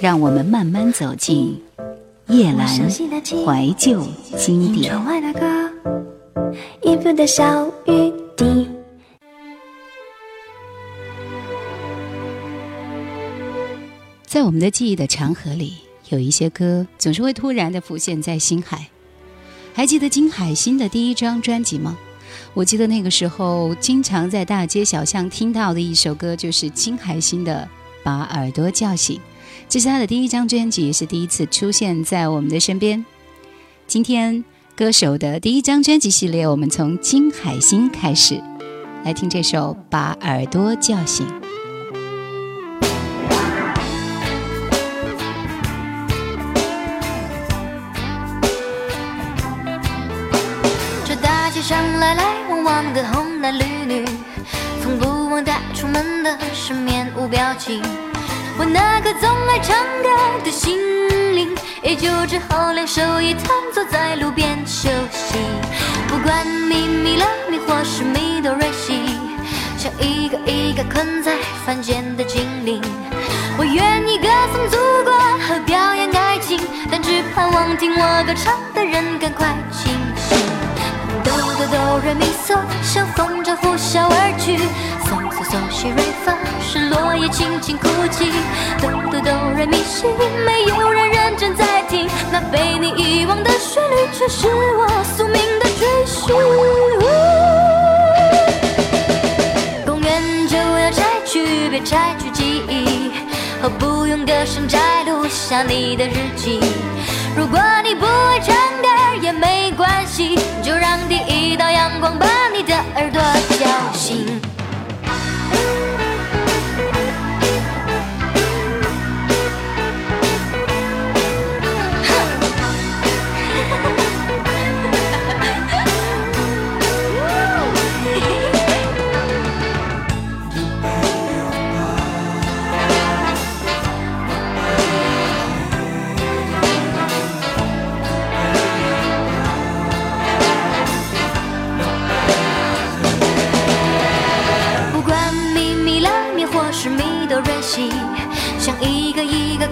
让我们慢慢走进夜阑怀旧经典。在我们的记忆的长河里，有一些歌总是会突然的浮现在心海。还记得金海心的第一张专辑吗？我记得那个时候，经常在大街小巷听到的一首歌就是金海心的《把耳朵叫醒》，这是他的第一张专辑，也是第一次出现在我们的身边。今天歌手的第一张专辑系列，我们从金海心开始，来听这首《把耳朵叫醒》。这大街上来来往往的红男绿女，从不忘带出门的是面无表情。我那颗总爱唱歌的心灵，也就只好两手一摊坐在路边休息。不管咪咪啦咪或是咪哆瑞西，像一个一个困在凡间的精灵。我愿意歌颂祖国和表演爱情，但只盼望听我歌唱的人赶快清醒。哆哆哆瑞咪嗦，像风筝呼啸而去。嗦嗦嗦西瑞发，是落叶轻轻哭泣。哆哆哆瑞咪西，没有人认真在听。那被你遗忘的旋律，却是我宿命的追寻。公园就要拆去，别拆去记忆，何不用歌声摘录下你的日记。如果你不会唱歌也没关系，就让第一道阳光把你的耳朵叫醒。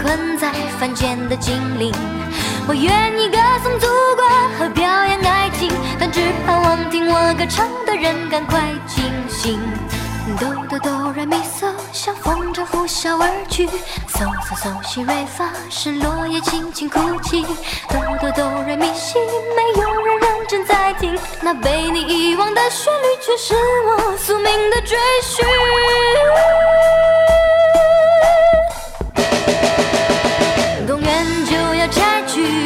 困在凡间的精灵，我愿意歌颂祖国和表演爱情，但只盼望听我歌唱的人赶快清醒。哆哆哆来咪嗦，像风筝呼啸而去。嗦嗦嗦西瑞发，是落叶轻轻哭泣。哆哆哆来咪西，没有人认真在听，那被你遗忘的旋律，却是我宿命的追寻。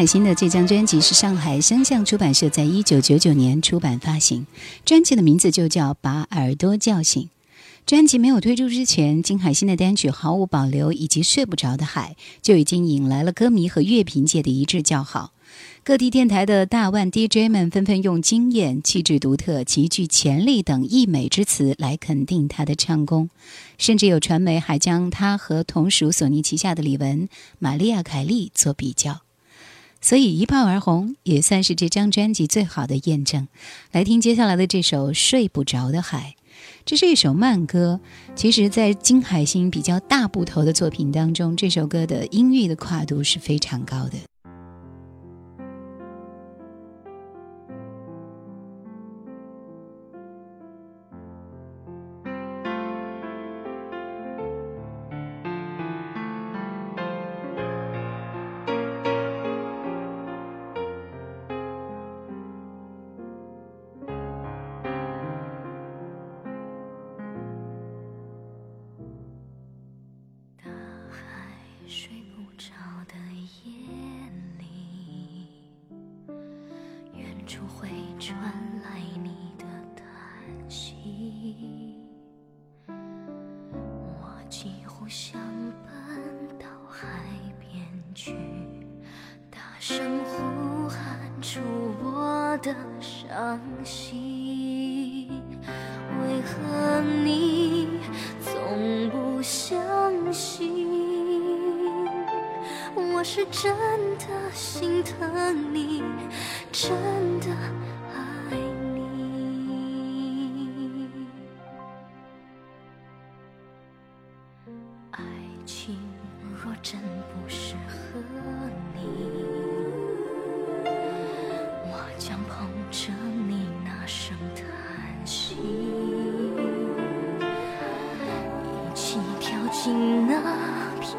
海星的这张专辑是上海声像出版社在一九九九年出版发行，专辑的名字就叫《把耳朵叫醒》。专辑没有推出之前，金海心的单曲《毫无保留》以及《睡不着的海》就已经引来了歌迷和乐评界的一致叫好。各地电台的大腕 DJ 们纷纷用惊艳、气质独特、极具潜力等溢美之词来肯定他的唱功，甚至有传媒还将他和同属索尼旗下的李玟、玛丽亚·凯莉做比较。所以一炮而红也算是这张专辑最好的验证。来听接下来的这首《睡不着的海》，这是一首慢歌。其实，在金海心比较大部头的作品当中，这首歌的音域的跨度是非常高的。传来你的叹息，我几乎想奔到海边去，大声呼喊出我的伤心。为何你从不相信？我是真的心疼你，真的。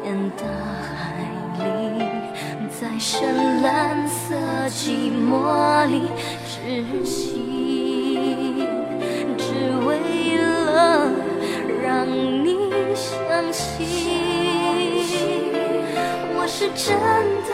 片大海里在深蓝色寂寞里窒息只为了让你相信我是真的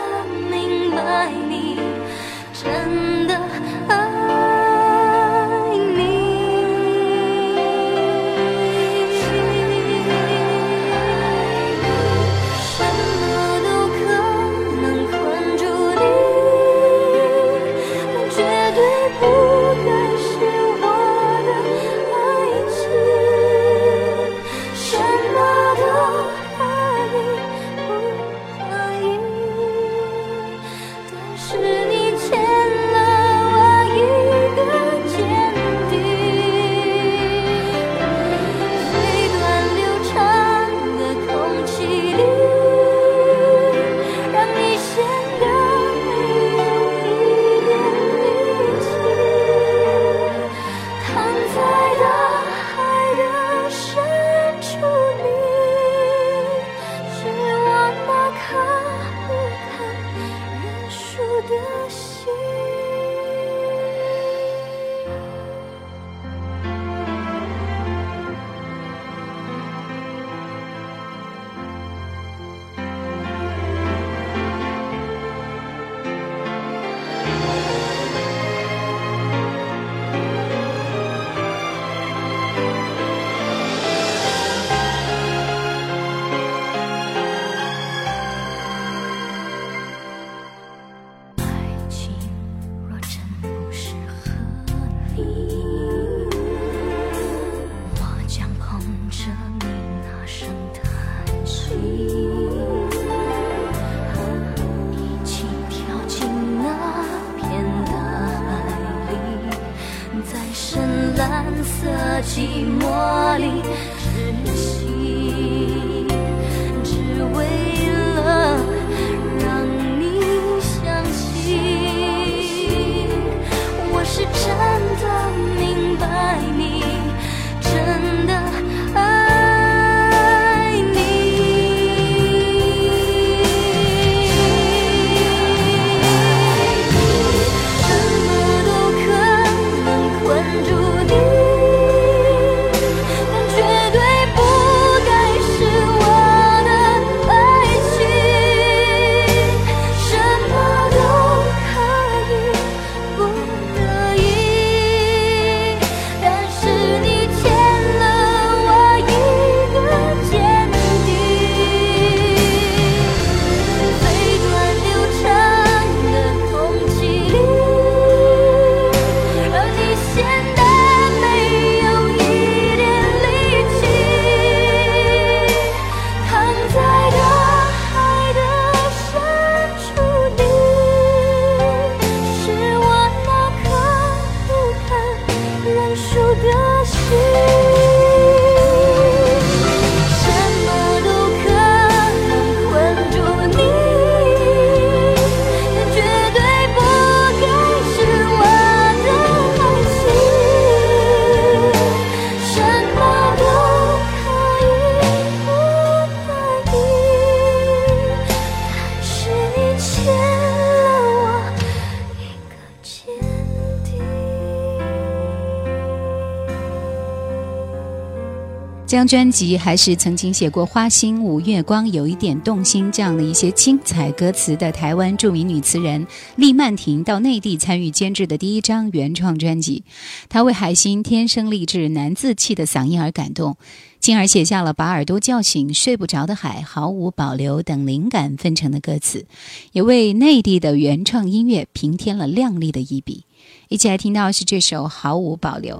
专辑还是曾经写过《花心》《五月光》《有一点动心》这样的一些精彩歌词的台湾著名女词人厉曼婷到内地参与监制的第一张原创专辑。她为海星天生丽质难自弃的嗓音而感动，进而写下了把耳朵叫醒、睡不着的海、毫无保留等灵感纷呈的歌词，也为内地的原创音乐平添了亮丽的一笔。一起来听到是这首《毫无保留》，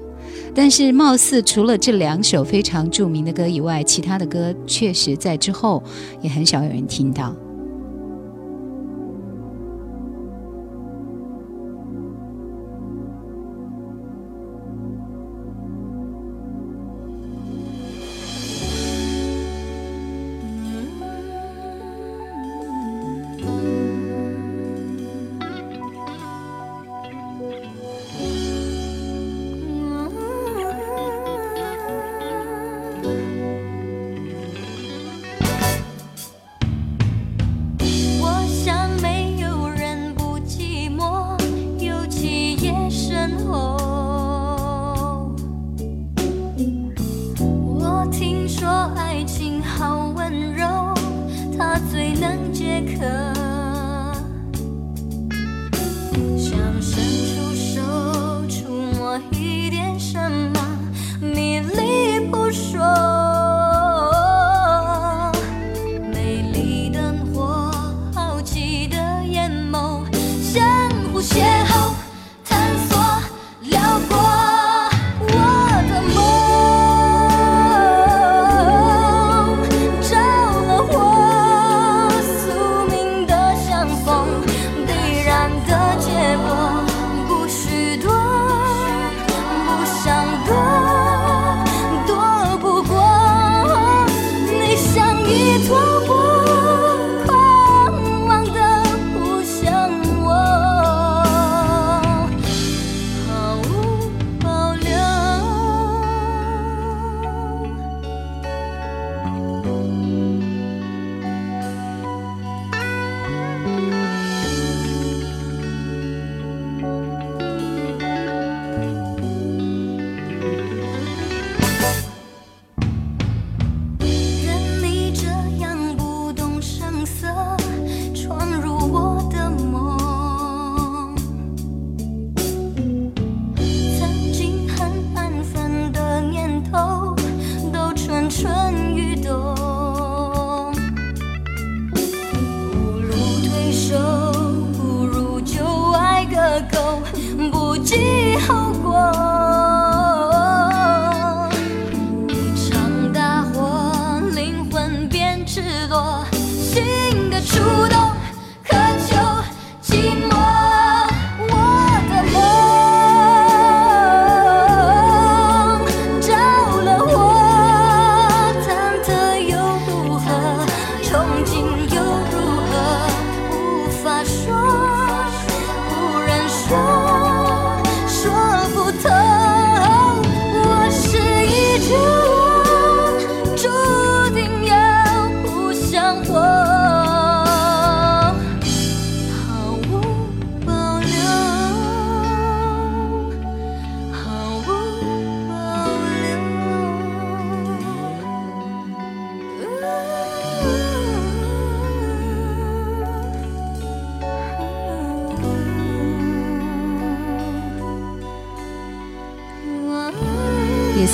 但是貌似除了这两首非常著名的歌以外，其他的歌确实在之后也很少有人听到。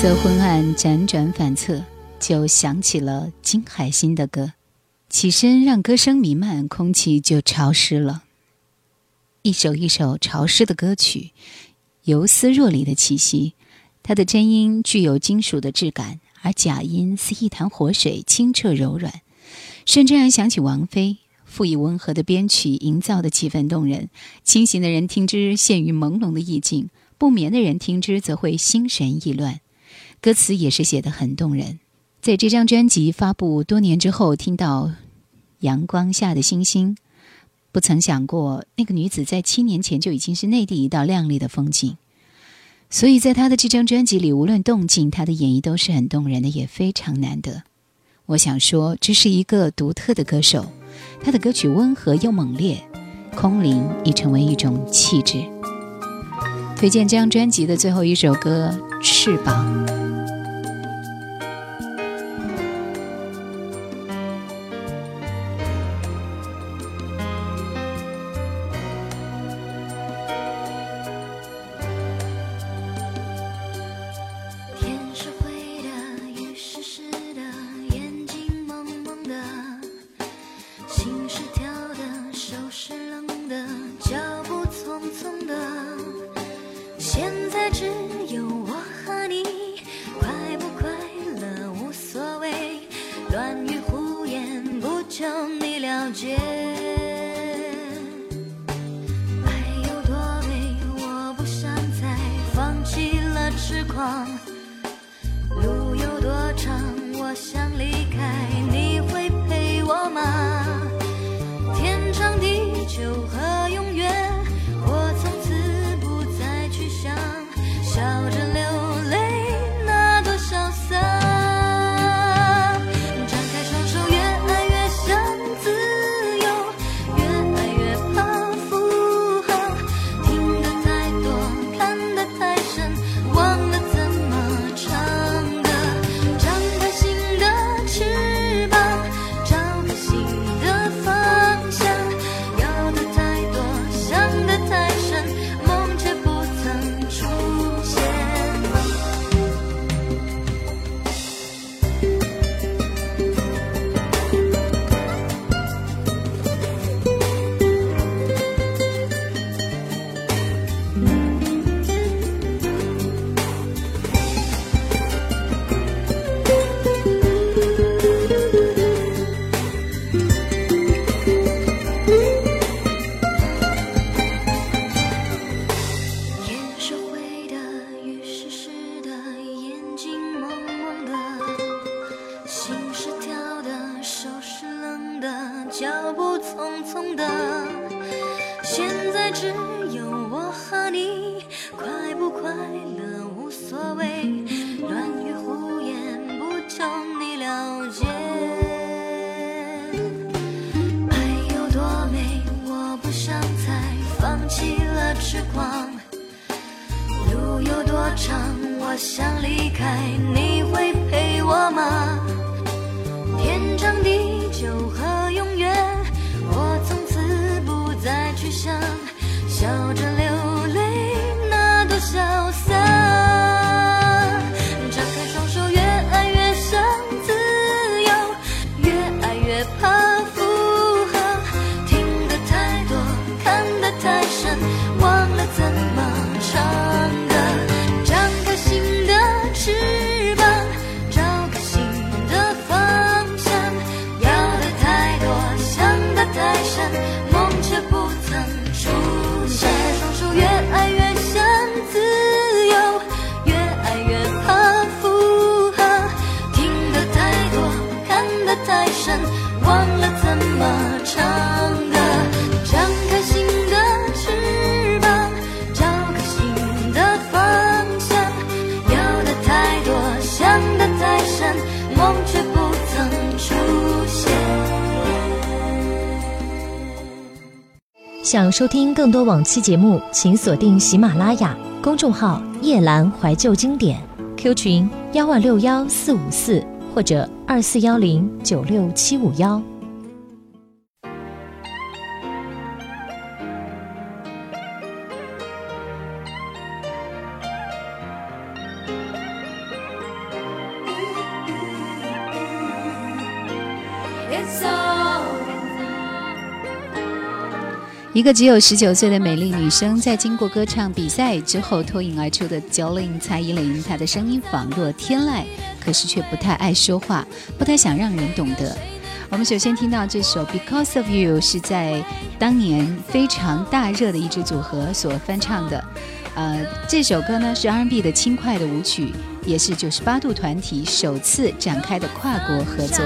色昏暗，辗转反侧，就想起了金海心的歌。起身让歌声弥漫，空气就潮湿了。一首一首潮湿的歌曲，游丝若离的气息。它的真音具有金属的质感，而假音似一潭活水，清澈柔软，甚至让想起王菲。赋予温和的编曲，营造的气氛动人。清醒的人听之陷于朦胧的意境，不眠的人听之则会心神意乱。歌词也是写得很动人。在这张专辑发布多年之后，听到《阳光下的星星》，不曾想过那个女子在七年前就已经是内地一道亮丽的风景。所以在她的这张专辑里，无论动静，她的演绎都是很动人的，也非常难得。我想说，这是一个独特的歌手，她的歌曲温和又猛烈，空灵已成为一种气质。推荐这张专辑的最后一首歌《翅膀》。想收听更多往期节目，请锁定喜马拉雅公众号“夜阑怀旧经典 ”，Q 群幺万六幺四五四或者二四幺零九六七五幺。一个只有十九岁的美丽女生，在经过歌唱比赛之后脱颖而出的 Jolin 蔡依林，她的声音仿若天籁，可是却不太爱说话，不太想让人懂得。我们首先听到这首《Because of You》是在当年非常大热的一支组合所翻唱的，呃，这首歌呢是 R&B 的轻快的舞曲，也是九十八度团体首次展开的跨国合作。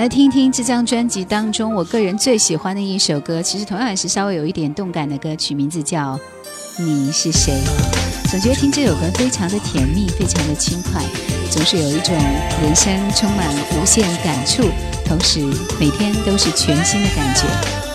来听听这张专辑当中我个人最喜欢的一首歌，其实同样也是稍微有一点动感的歌曲，名字叫《你是谁》。总觉得听这首歌非常的甜蜜，非常的轻快，总是有一种人生充满无限感触，同时每天都是全新的感觉。